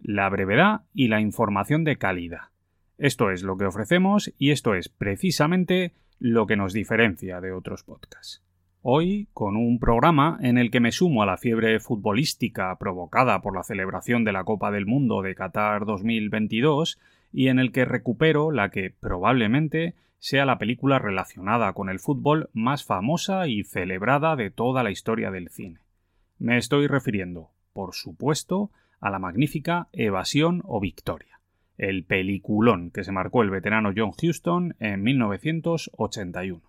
la brevedad y la información de calidad. Esto es lo que ofrecemos y esto es precisamente lo que nos diferencia de otros podcasts. Hoy, con un programa en el que me sumo a la fiebre futbolística provocada por la celebración de la Copa del Mundo de Qatar 2022 y en el que recupero la que probablemente sea la película relacionada con el fútbol más famosa y celebrada de toda la historia del cine. Me estoy refiriendo, por supuesto, a la magnífica Evasión o Victoria, el peliculón que se marcó el veterano John Huston en 1981.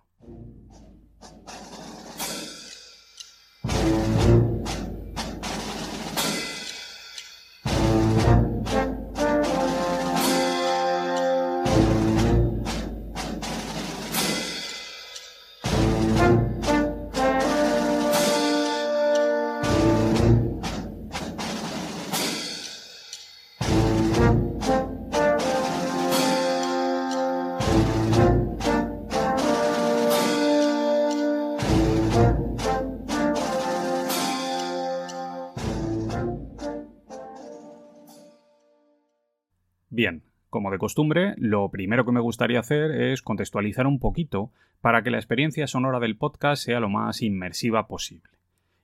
De costumbre, lo primero que me gustaría hacer es contextualizar un poquito para que la experiencia sonora del podcast sea lo más inmersiva posible.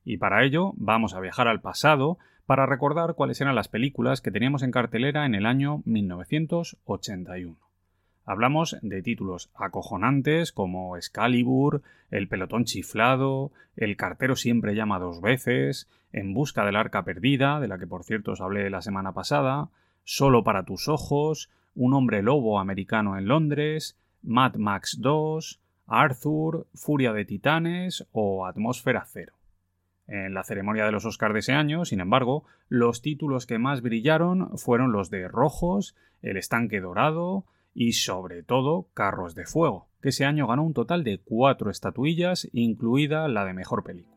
Y para ello vamos a viajar al pasado para recordar cuáles eran las películas que teníamos en cartelera en el año 1981. Hablamos de títulos acojonantes como Excalibur, El pelotón chiflado, El cartero siempre llama dos veces, En busca del arca perdida, de la que por cierto os hablé la semana pasada, Solo para tus ojos, Un hombre lobo americano en Londres, Mad Max 2, Arthur, Furia de Titanes o Atmósfera Cero. En la ceremonia de los Oscars de ese año, sin embargo, los títulos que más brillaron fueron los de Rojos, El estanque dorado y sobre todo Carros de Fuego, que ese año ganó un total de cuatro estatuillas, incluida la de Mejor Película.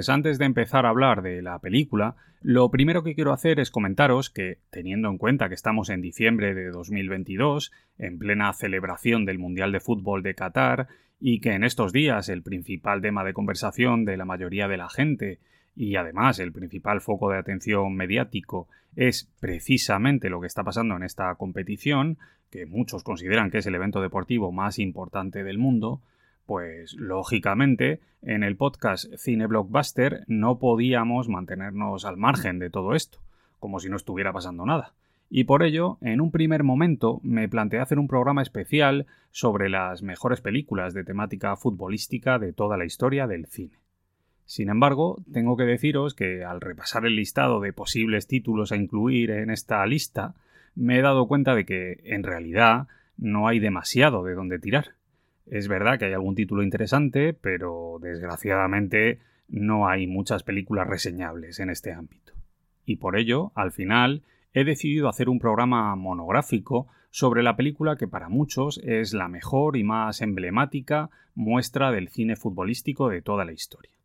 Pues antes de empezar a hablar de la película, lo primero que quiero hacer es comentaros que, teniendo en cuenta que estamos en diciembre de 2022, en plena celebración del Mundial de Fútbol de Qatar, y que en estos días el principal tema de conversación de la mayoría de la gente, y además el principal foco de atención mediático, es precisamente lo que está pasando en esta competición, que muchos consideran que es el evento deportivo más importante del mundo, pues lógicamente en el podcast Cine Blockbuster no podíamos mantenernos al margen de todo esto, como si no estuviera pasando nada. Y por ello, en un primer momento, me planteé hacer un programa especial sobre las mejores películas de temática futbolística de toda la historia del cine. Sin embargo, tengo que deciros que al repasar el listado de posibles títulos a incluir en esta lista, me he dado cuenta de que, en realidad, no hay demasiado de dónde tirar. Es verdad que hay algún título interesante, pero desgraciadamente no hay muchas películas reseñables en este ámbito. Y por ello, al final, he decidido hacer un programa monográfico sobre la película que para muchos es la mejor y más emblemática muestra del cine futbolístico de toda la historia.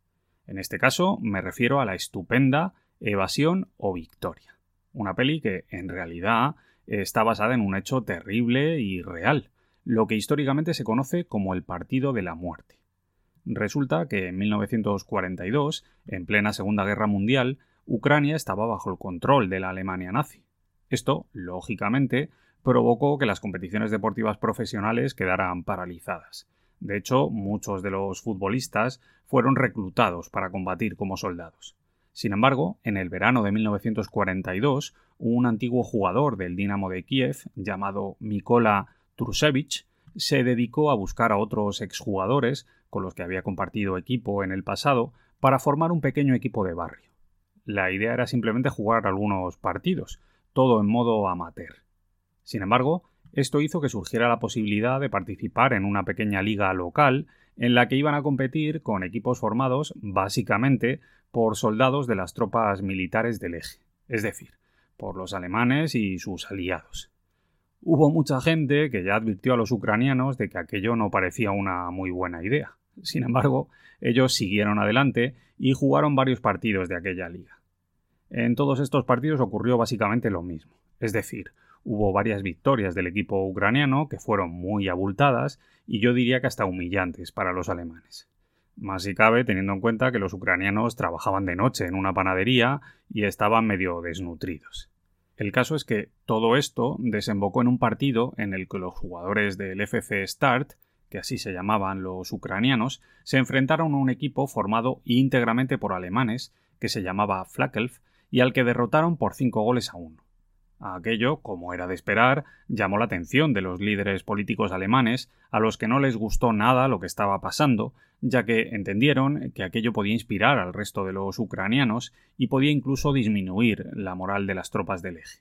En este caso me refiero a la estupenda Evasión o Victoria, una peli que en realidad está basada en un hecho terrible y real, lo que históricamente se conoce como el Partido de la Muerte, Resulta que en 1942, en plena Segunda Guerra Mundial, Ucrania estaba bajo el control de la Alemania nazi. Esto, lógicamente, provocó que las competiciones deportivas profesionales quedaran paralizadas. De hecho, muchos de los futbolistas fueron reclutados para combatir como soldados. Sin embargo, en el verano de 1942, un antiguo jugador del Dinamo de Kiev, llamado Mikola Trusevich, se dedicó a buscar a otros exjugadores con los que había compartido equipo en el pasado para formar un pequeño equipo de barrio. La idea era simplemente jugar algunos partidos, todo en modo amateur. Sin embargo, esto hizo que surgiera la posibilidad de participar en una pequeña liga local en la que iban a competir con equipos formados básicamente por soldados de las tropas militares del eje, es decir, por los alemanes y sus aliados. Hubo mucha gente que ya advirtió a los ucranianos de que aquello no parecía una muy buena idea. Sin embargo, ellos siguieron adelante y jugaron varios partidos de aquella liga. En todos estos partidos ocurrió básicamente lo mismo, es decir, hubo varias victorias del equipo ucraniano que fueron muy abultadas y yo diría que hasta humillantes para los alemanes. Más si cabe teniendo en cuenta que los ucranianos trabajaban de noche en una panadería y estaban medio desnutridos. El caso es que todo esto desembocó en un partido en el que los jugadores del FC Start, que así se llamaban los ucranianos, se enfrentaron a un equipo formado íntegramente por alemanes, que se llamaba Flakelf, y al que derrotaron por cinco goles a uno. Aquello, como era de esperar, llamó la atención de los líderes políticos alemanes, a los que no les gustó nada lo que estaba pasando, ya que entendieron que aquello podía inspirar al resto de los ucranianos y podía incluso disminuir la moral de las tropas del eje.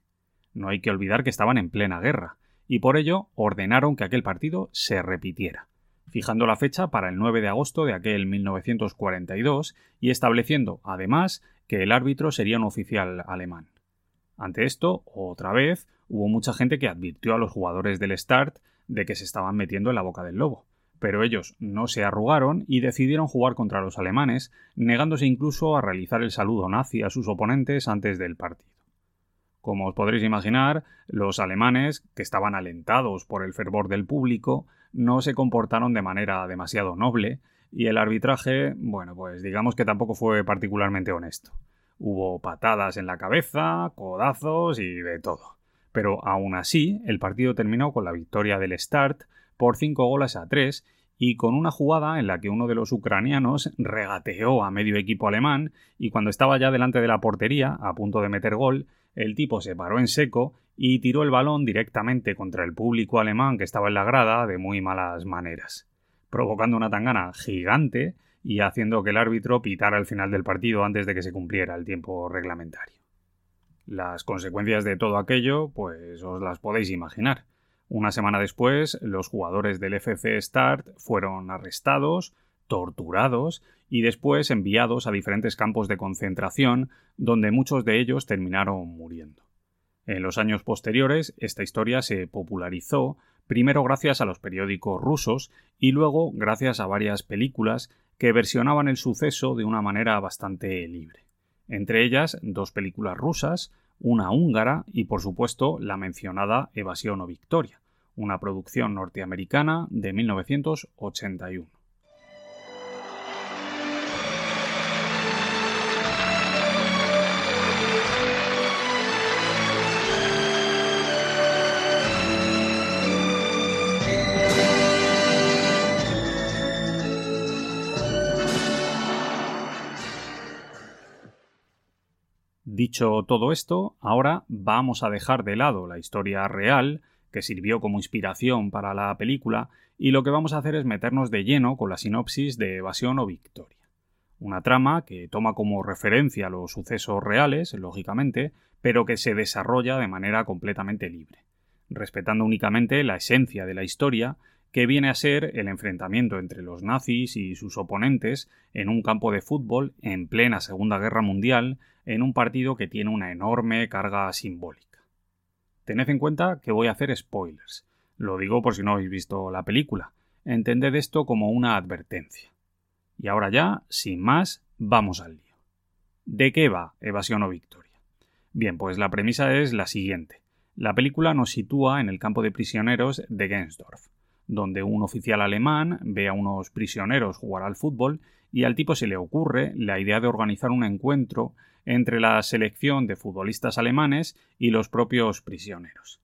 No hay que olvidar que estaban en plena guerra, y por ello ordenaron que aquel partido se repitiera, fijando la fecha para el 9 de agosto de aquel 1942 y estableciendo, además, que el árbitro sería un oficial alemán. Ante esto, otra vez, hubo mucha gente que advirtió a los jugadores del Start de que se estaban metiendo en la boca del lobo, pero ellos no se arrugaron y decidieron jugar contra los alemanes, negándose incluso a realizar el saludo nazi a sus oponentes antes del partido. Como os podréis imaginar, los alemanes, que estaban alentados por el fervor del público, no se comportaron de manera demasiado noble, y el arbitraje, bueno, pues digamos que tampoco fue particularmente honesto. Hubo patadas en la cabeza, codazos y de todo. Pero aún así, el partido terminó con la victoria del Start por 5 goles a 3 y con una jugada en la que uno de los ucranianos regateó a medio equipo alemán y cuando estaba ya delante de la portería, a punto de meter gol, el tipo se paró en seco y tiró el balón directamente contra el público alemán que estaba en la grada de muy malas maneras, provocando una tangana gigante y haciendo que el árbitro pitara al final del partido antes de que se cumpliera el tiempo reglamentario. Las consecuencias de todo aquello, pues os las podéis imaginar. Una semana después, los jugadores del FC Start fueron arrestados, torturados y después enviados a diferentes campos de concentración, donde muchos de ellos terminaron muriendo. En los años posteriores, esta historia se popularizó primero gracias a los periódicos rusos y luego gracias a varias películas que versionaban el suceso de una manera bastante libre. Entre ellas, dos películas rusas, una húngara y, por supuesto, la mencionada Evasión o Victoria, una producción norteamericana de 1981. Dicho todo esto, ahora vamos a dejar de lado la historia real, que sirvió como inspiración para la película, y lo que vamos a hacer es meternos de lleno con la sinopsis de Evasión o Victoria. Una trama que toma como referencia los sucesos reales, lógicamente, pero que se desarrolla de manera completamente libre, respetando únicamente la esencia de la historia, que viene a ser el enfrentamiento entre los nazis y sus oponentes en un campo de fútbol en plena Segunda Guerra Mundial, en un partido que tiene una enorme carga simbólica. Tened en cuenta que voy a hacer spoilers. Lo digo por si no habéis visto la película. Entended esto como una advertencia. Y ahora ya, sin más, vamos al lío. ¿De qué va Evasión o Victoria? Bien, pues la premisa es la siguiente. La película nos sitúa en el campo de prisioneros de Gensdorf, donde un oficial alemán ve a unos prisioneros jugar al fútbol y al tipo se le ocurre la idea de organizar un encuentro entre la selección de futbolistas alemanes y los propios prisioneros.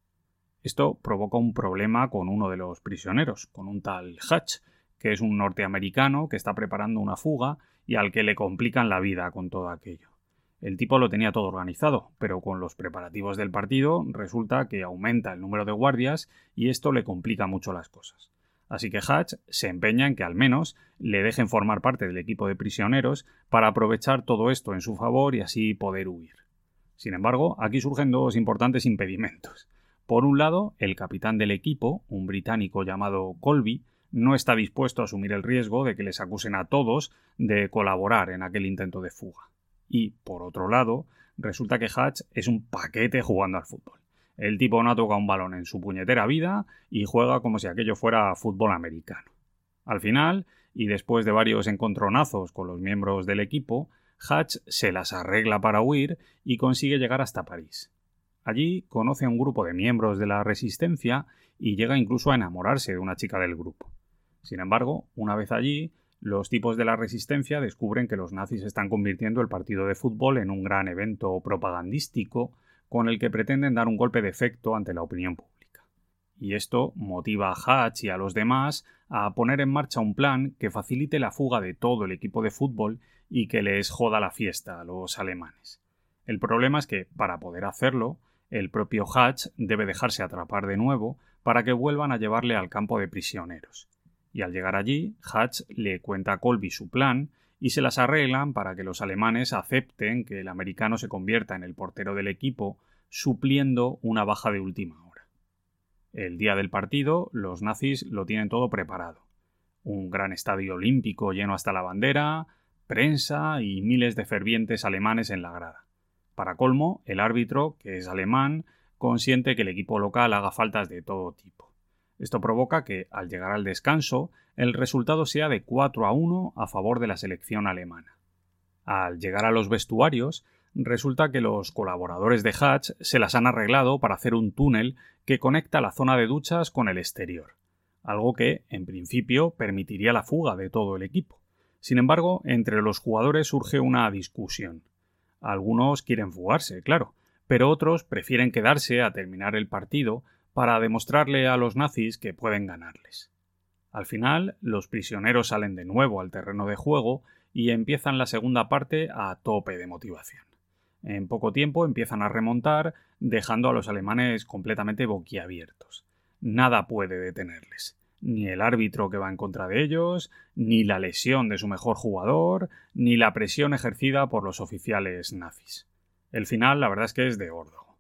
Esto provoca un problema con uno de los prisioneros, con un tal Hatch, que es un norteamericano que está preparando una fuga y al que le complican la vida con todo aquello. El tipo lo tenía todo organizado, pero con los preparativos del partido resulta que aumenta el número de guardias y esto le complica mucho las cosas. Así que Hatch se empeña en que al menos le dejen formar parte del equipo de prisioneros para aprovechar todo esto en su favor y así poder huir. Sin embargo, aquí surgen dos importantes impedimentos. Por un lado, el capitán del equipo, un británico llamado Colby, no está dispuesto a asumir el riesgo de que les acusen a todos de colaborar en aquel intento de fuga. Y, por otro lado, resulta que Hatch es un paquete jugando al fútbol. El tipo no toca un balón en su puñetera vida y juega como si aquello fuera fútbol americano. Al final, y después de varios encontronazos con los miembros del equipo, Hatch se las arregla para huir y consigue llegar hasta París. Allí conoce a un grupo de miembros de la Resistencia y llega incluso a enamorarse de una chica del grupo. Sin embargo, una vez allí, los tipos de la resistencia descubren que los nazis están convirtiendo el partido de fútbol en un gran evento propagandístico con el que pretenden dar un golpe de efecto ante la opinión pública. Y esto motiva a Hatch y a los demás a poner en marcha un plan que facilite la fuga de todo el equipo de fútbol y que les joda la fiesta a los alemanes. El problema es que, para poder hacerlo, el propio Hatch debe dejarse atrapar de nuevo para que vuelvan a llevarle al campo de prisioneros y al llegar allí, Hatch le cuenta a Colby su plan y se las arreglan para que los alemanes acepten que el americano se convierta en el portero del equipo, supliendo una baja de última hora. El día del partido, los nazis lo tienen todo preparado. Un gran estadio olímpico lleno hasta la bandera, prensa y miles de fervientes alemanes en la grada. Para colmo, el árbitro, que es alemán, consiente que el equipo local haga faltas de todo tipo. Esto provoca que, al llegar al descanso, el resultado sea de 4 a 1 a favor de la selección alemana. Al llegar a los vestuarios, resulta que los colaboradores de Hatch se las han arreglado para hacer un túnel que conecta la zona de duchas con el exterior, algo que, en principio, permitiría la fuga de todo el equipo. Sin embargo, entre los jugadores surge una discusión. Algunos quieren fugarse, claro, pero otros prefieren quedarse a terminar el partido para demostrarle a los nazis que pueden ganarles. Al final, los prisioneros salen de nuevo al terreno de juego y empiezan la segunda parte a tope de motivación. En poco tiempo empiezan a remontar, dejando a los alemanes completamente boquiabiertos. Nada puede detenerles. Ni el árbitro que va en contra de ellos, ni la lesión de su mejor jugador, ni la presión ejercida por los oficiales nazis. El final, la verdad es que es de gordo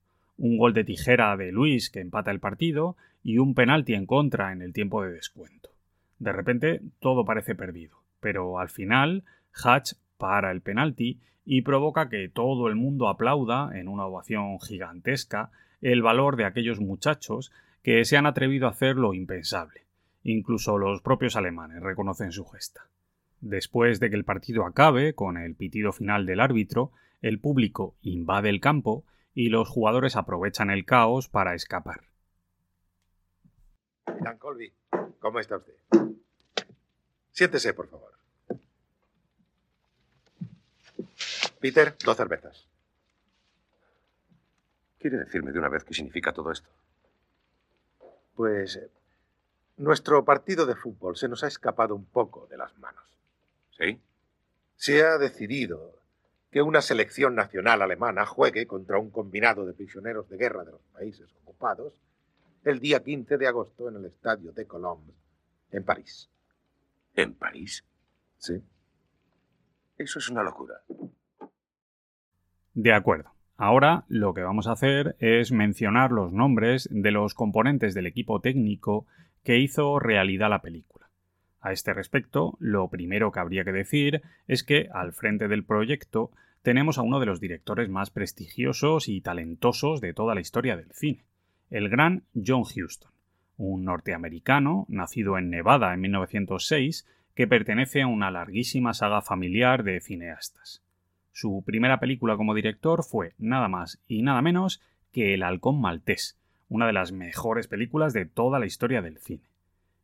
un gol de tijera de Luis que empata el partido y un penalti en contra en el tiempo de descuento. De repente todo parece perdido, pero al final Hatch para el penalti y provoca que todo el mundo aplauda en una ovación gigantesca el valor de aquellos muchachos que se han atrevido a hacer lo impensable. Incluso los propios alemanes reconocen su gesta. Después de que el partido acabe, con el pitido final del árbitro, el público invade el campo y los jugadores aprovechan el caos para escapar. Dan Colby, ¿cómo está usted? Siéntese, por favor. Peter, dos cervezas. ¿Quiere decirme de una vez qué significa todo esto? Pues eh, nuestro partido de fútbol se nos ha escapado un poco de las manos. ¿Sí? Se ha decidido que una selección nacional alemana juegue contra un combinado de prisioneros de guerra de los países ocupados el día 15 de agosto en el estadio de Colombes, en París. ¿En París? Sí. Eso es una locura. De acuerdo. Ahora lo que vamos a hacer es mencionar los nombres de los componentes del equipo técnico que hizo realidad la película. A este respecto, lo primero que habría que decir es que al frente del proyecto tenemos a uno de los directores más prestigiosos y talentosos de toda la historia del cine, el gran John Huston, un norteamericano nacido en Nevada en 1906 que pertenece a una larguísima saga familiar de cineastas. Su primera película como director fue nada más y nada menos que El halcón maltés, una de las mejores películas de toda la historia del cine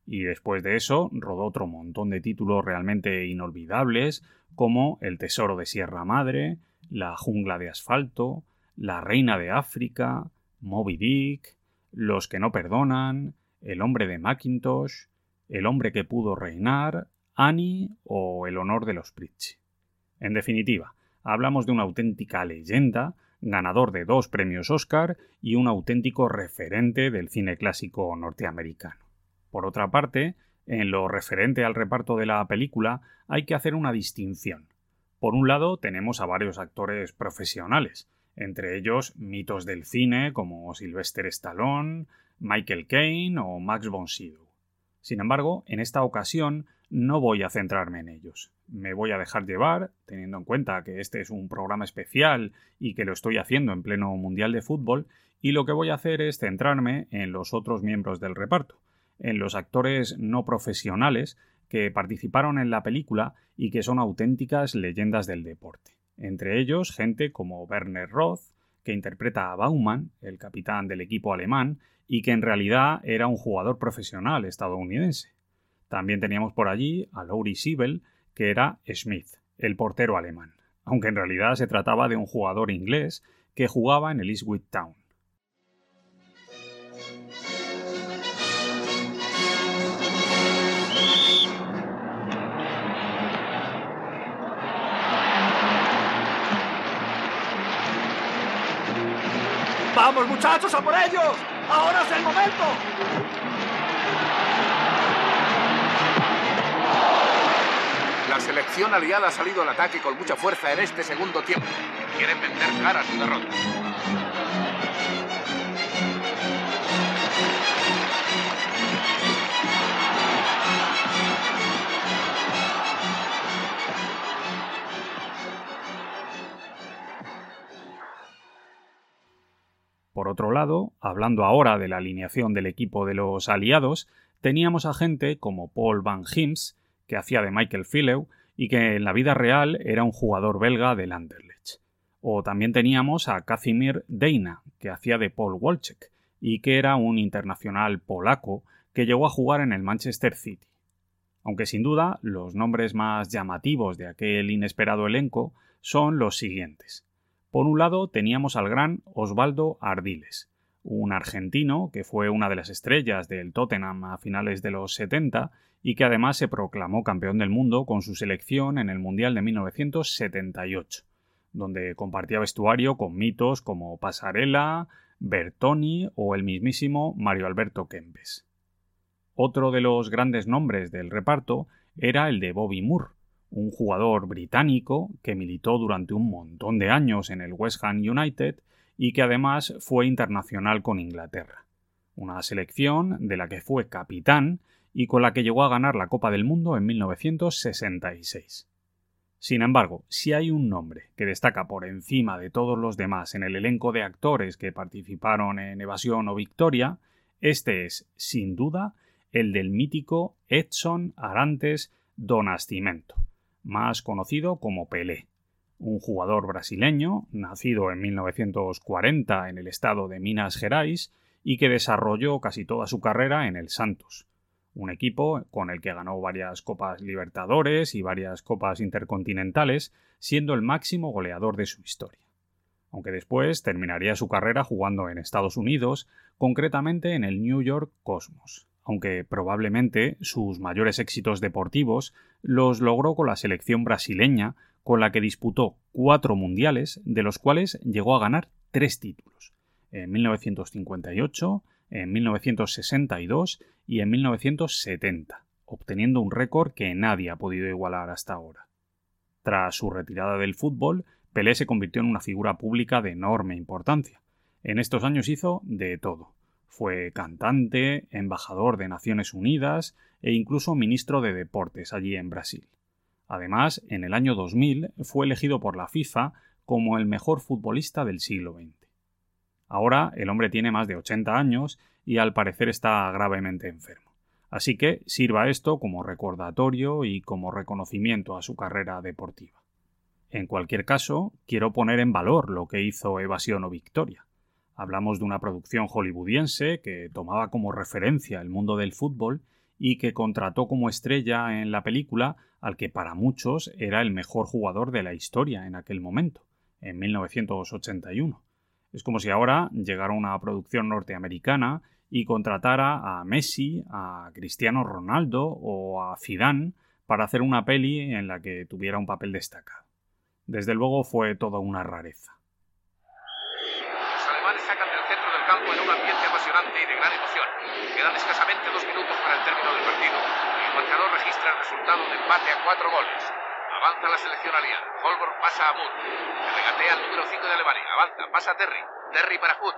Y después de eso rodó otro montón de títulos realmente inolvidables como El Tesoro de Sierra Madre, La Jungla de Asfalto, La Reina de África, Moby Dick, Los que no perdonan, El hombre de Macintosh, El hombre que pudo reinar, Annie o El honor de los Pritchie. En definitiva, hablamos de una auténtica leyenda, ganador de dos premios Oscar y un auténtico referente del cine clásico norteamericano. Por otra parte, en lo referente al reparto de la película hay que hacer una distinción. Por un lado tenemos a varios actores profesionales, entre ellos mitos del cine como Sylvester Stallone, Michael Caine o Max von Sydow. Sin embargo, en esta ocasión no voy a centrarme en ellos. Me voy a dejar llevar, teniendo en cuenta que este es un programa especial y que lo estoy haciendo en pleno Mundial de Fútbol, y lo que voy a hacer es centrarme en los otros miembros del reparto, en los actores no profesionales que participaron en la película y que son auténticas leyendas del deporte. Entre ellos, gente como Werner Roth, que interpreta a Baumann, el capitán del equipo alemán, y que en realidad era un jugador profesional estadounidense. También teníamos por allí a Laurie Siebel, que era Smith, el portero alemán, aunque en realidad se trataba de un jugador inglés que jugaba en el Eastwood Town. ¡Vamos, muchachos, a por ellos! ¡Ahora es el momento! La selección aliada ha salido al ataque con mucha fuerza en este segundo tiempo. Quieren vender cara a su derrota. Por otro lado, hablando ahora de la alineación del equipo de los aliados, teníamos a gente como Paul Van Hims, que hacía de Michael Filew y que en la vida real era un jugador belga del Anderlecht. O también teníamos a Kazimir Deina, que hacía de Paul Wolczek y que era un internacional polaco que llegó a jugar en el Manchester City. Aunque sin duda los nombres más llamativos de aquel inesperado elenco son los siguientes. Por un lado teníamos al gran Osvaldo Ardiles, un argentino que fue una de las estrellas del Tottenham a finales de los 70 y que además se proclamó campeón del mundo con su selección en el Mundial de 1978, donde compartía vestuario con mitos como Pasarela, Bertoni o el mismísimo Mario Alberto Kempes. Otro de los grandes nombres del reparto era el de Bobby Moore, un jugador británico que militó durante un montón de años en el West Ham United y que además fue internacional con Inglaterra, una selección de la que fue capitán y con la que llegó a ganar la Copa del Mundo en 1966. Sin embargo, si hay un nombre que destaca por encima de todos los demás en el elenco de actores que participaron en Evasión o Victoria, este es, sin duda, el del mítico Edson Arantes do Nascimento, más conocido como Pelé, un jugador brasileño, nacido en 1940 en el estado de Minas Gerais y que desarrolló casi toda su carrera en el Santos, un equipo con el que ganó varias Copas Libertadores y varias Copas Intercontinentales, siendo el máximo goleador de su historia. Aunque después terminaría su carrera jugando en Estados Unidos, concretamente en el New York Cosmos aunque probablemente sus mayores éxitos deportivos los logró con la selección brasileña, con la que disputó cuatro mundiales, de los cuales llegó a ganar tres títulos, en 1958, en 1962 y en 1970, obteniendo un récord que nadie ha podido igualar hasta ahora. Tras su retirada del fútbol, Pelé se convirtió en una figura pública de enorme importancia. En estos años hizo de todo fue cantante, embajador de Naciones Unidas e incluso ministro de Deportes allí en Brasil. Además, en el año 2000 fue elegido por la FIFA como el mejor futbolista del siglo XX. Ahora el hombre tiene más de 80 años y al parecer está gravemente enfermo. Así que sirva esto como recordatorio y como reconocimiento a su carrera deportiva. En cualquier caso, quiero poner en valor lo que hizo Evasión o Victoria. Hablamos de una producción hollywoodiense que tomaba como referencia el mundo del fútbol y que contrató como estrella en la película al que para muchos era el mejor jugador de la historia en aquel momento, en 1981. Es como si ahora llegara una producción norteamericana y contratara a Messi, a Cristiano Ronaldo o a Zidane para hacer una peli en la que tuviera un papel destacado. Desde luego fue toda una rareza. Los alemanes sacan del centro del campo en un ambiente apasionante y de gran emoción. Quedan escasamente dos minutos para el término del partido. El marcador registra el resultado de empate a cuatro goles. Avanza la selección aliada. Holborn pasa a Moore. regatea al número 5 de Alemania. Avanza, pasa a Terry. Terry para Hood.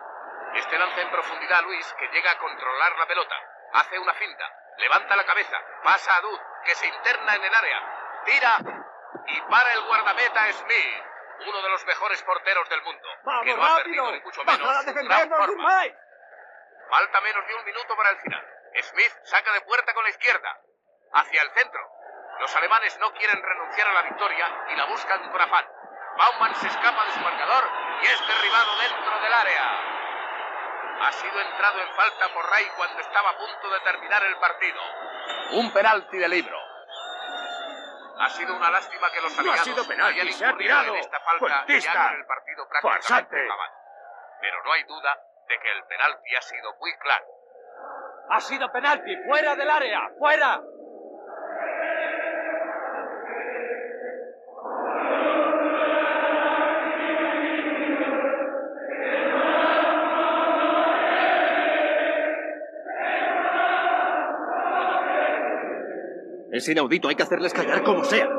Este lanza en profundidad a Luis, que llega a controlar la pelota. Hace una finta. Levanta la cabeza. Pasa a Dud, que se interna en el área. Tira y para el guardameta Smith, uno de los mejores porteros del mundo. ¡Vamos, que no ha rápido! perdido ni mucho menos. Falta menos de un minuto para el final. Smith saca de puerta con la izquierda. Hacia el centro. Los alemanes no quieren renunciar a la victoria y la buscan con afán. Baumann se escapa de su marcador y es derribado dentro del área. Ha sido entrado en falta por Ray cuando estaba a punto de terminar el partido. Un penalti de libro. Ha sido una lástima que los No ha aliados sido penalti, hayan se ha tirado. en esta falta y Cuentista. hagan el partido prácticamente. Pero no hay duda de que el penalti ha sido muy claro. Ha sido penalti, fuera del área, fuera. Es inaudito, hay que hacerles callar como sea.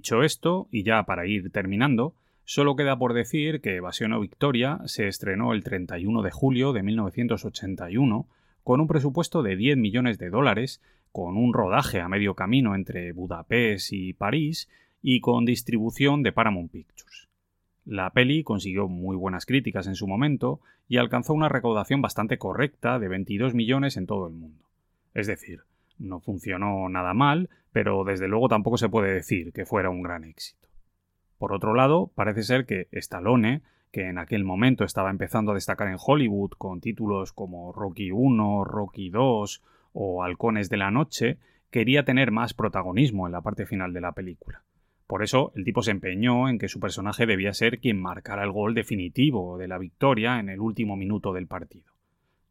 Dicho esto, y ya para ir terminando, solo queda por decir que Evasión o Victoria se estrenó el 31 de julio de 1981 con un presupuesto de 10 millones de dólares, con un rodaje a medio camino entre Budapest y París y con distribución de Paramount Pictures. La peli consiguió muy buenas críticas en su momento y alcanzó una recaudación bastante correcta de 22 millones en todo el mundo. Es decir, no funcionó nada mal, pero desde luego tampoco se puede decir que fuera un gran éxito. Por otro lado, parece ser que Stallone, que en aquel momento estaba empezando a destacar en Hollywood con títulos como Rocky I, Rocky II o Halcones de la Noche, quería tener más protagonismo en la parte final de la película. Por eso, el tipo se empeñó en que su personaje debía ser quien marcara el gol definitivo de la victoria en el último minuto del partido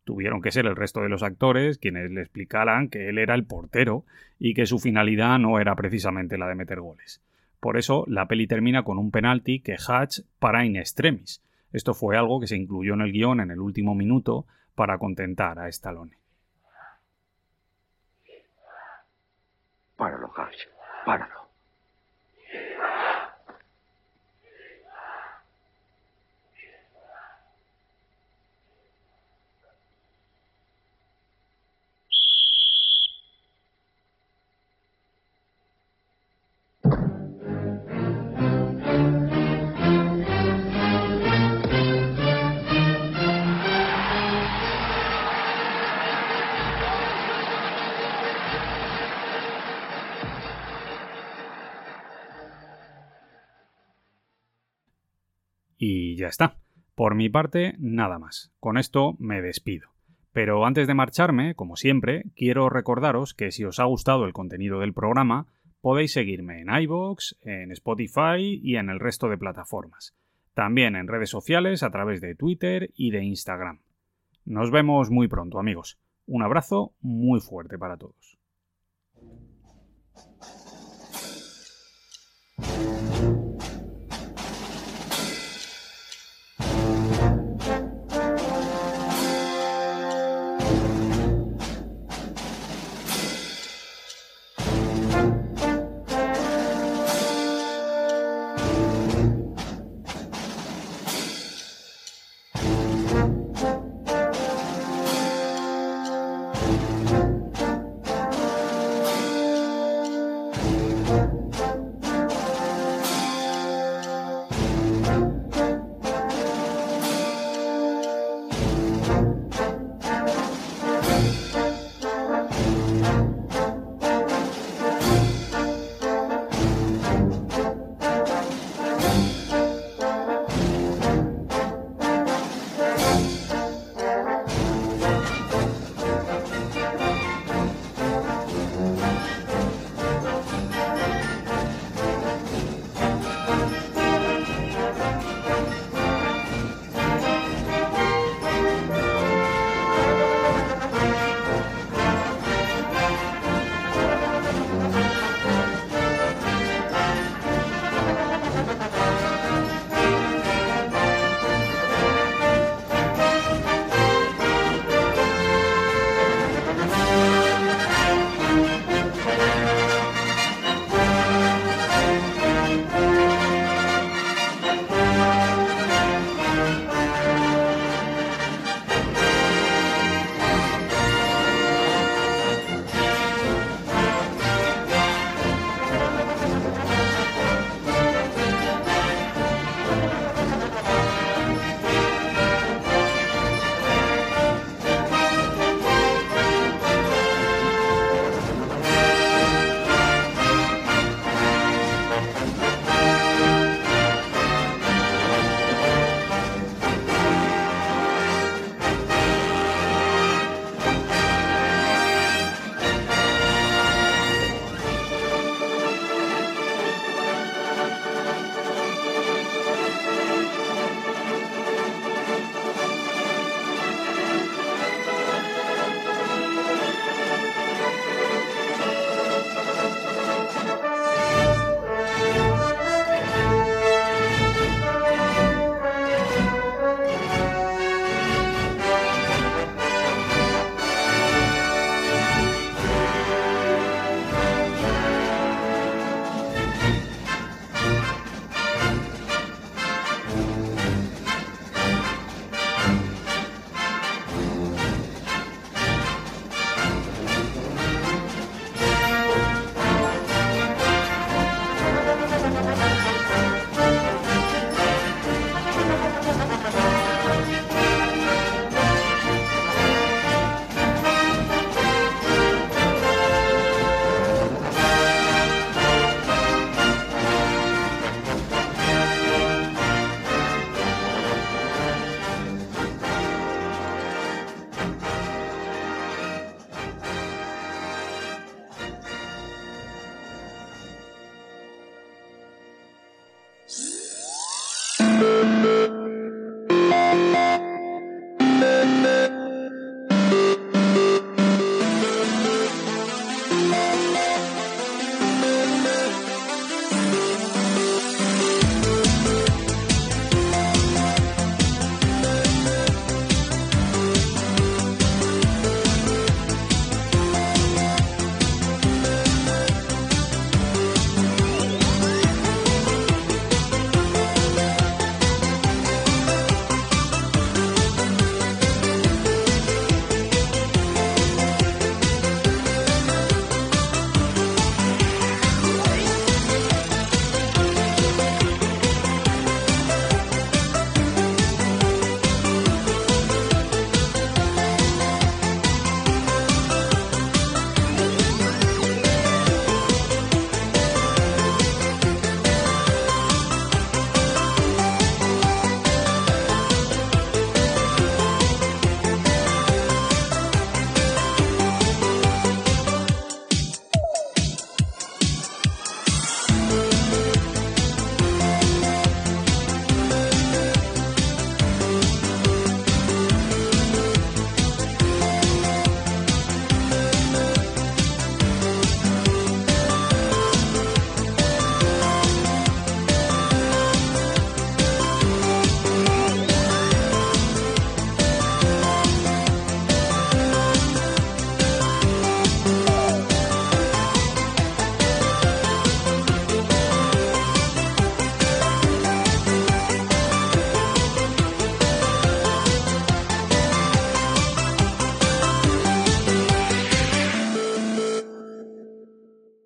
tuvieron que ser el resto de los actores quienes le explicaran que él era el portero y que su finalidad no era precisamente la de meter goles. Por eso, la peli termina con un penalti que Hatch para in extremis. Esto fue algo que se incluyó en el guion en el último minuto para contentar a Stallone. Páralo, Hatch, páralo. Y ya está. Por mi parte, nada más. Con esto me despido. Pero antes de marcharme, como siempre, quiero recordaros que si os ha gustado el contenido del programa, podéis seguirme en iVoox, en Spotify y en el resto de plataformas. También en redes sociales a través de Twitter y de Instagram. Nos vemos muy pronto, amigos. Un abrazo muy fuerte para todos.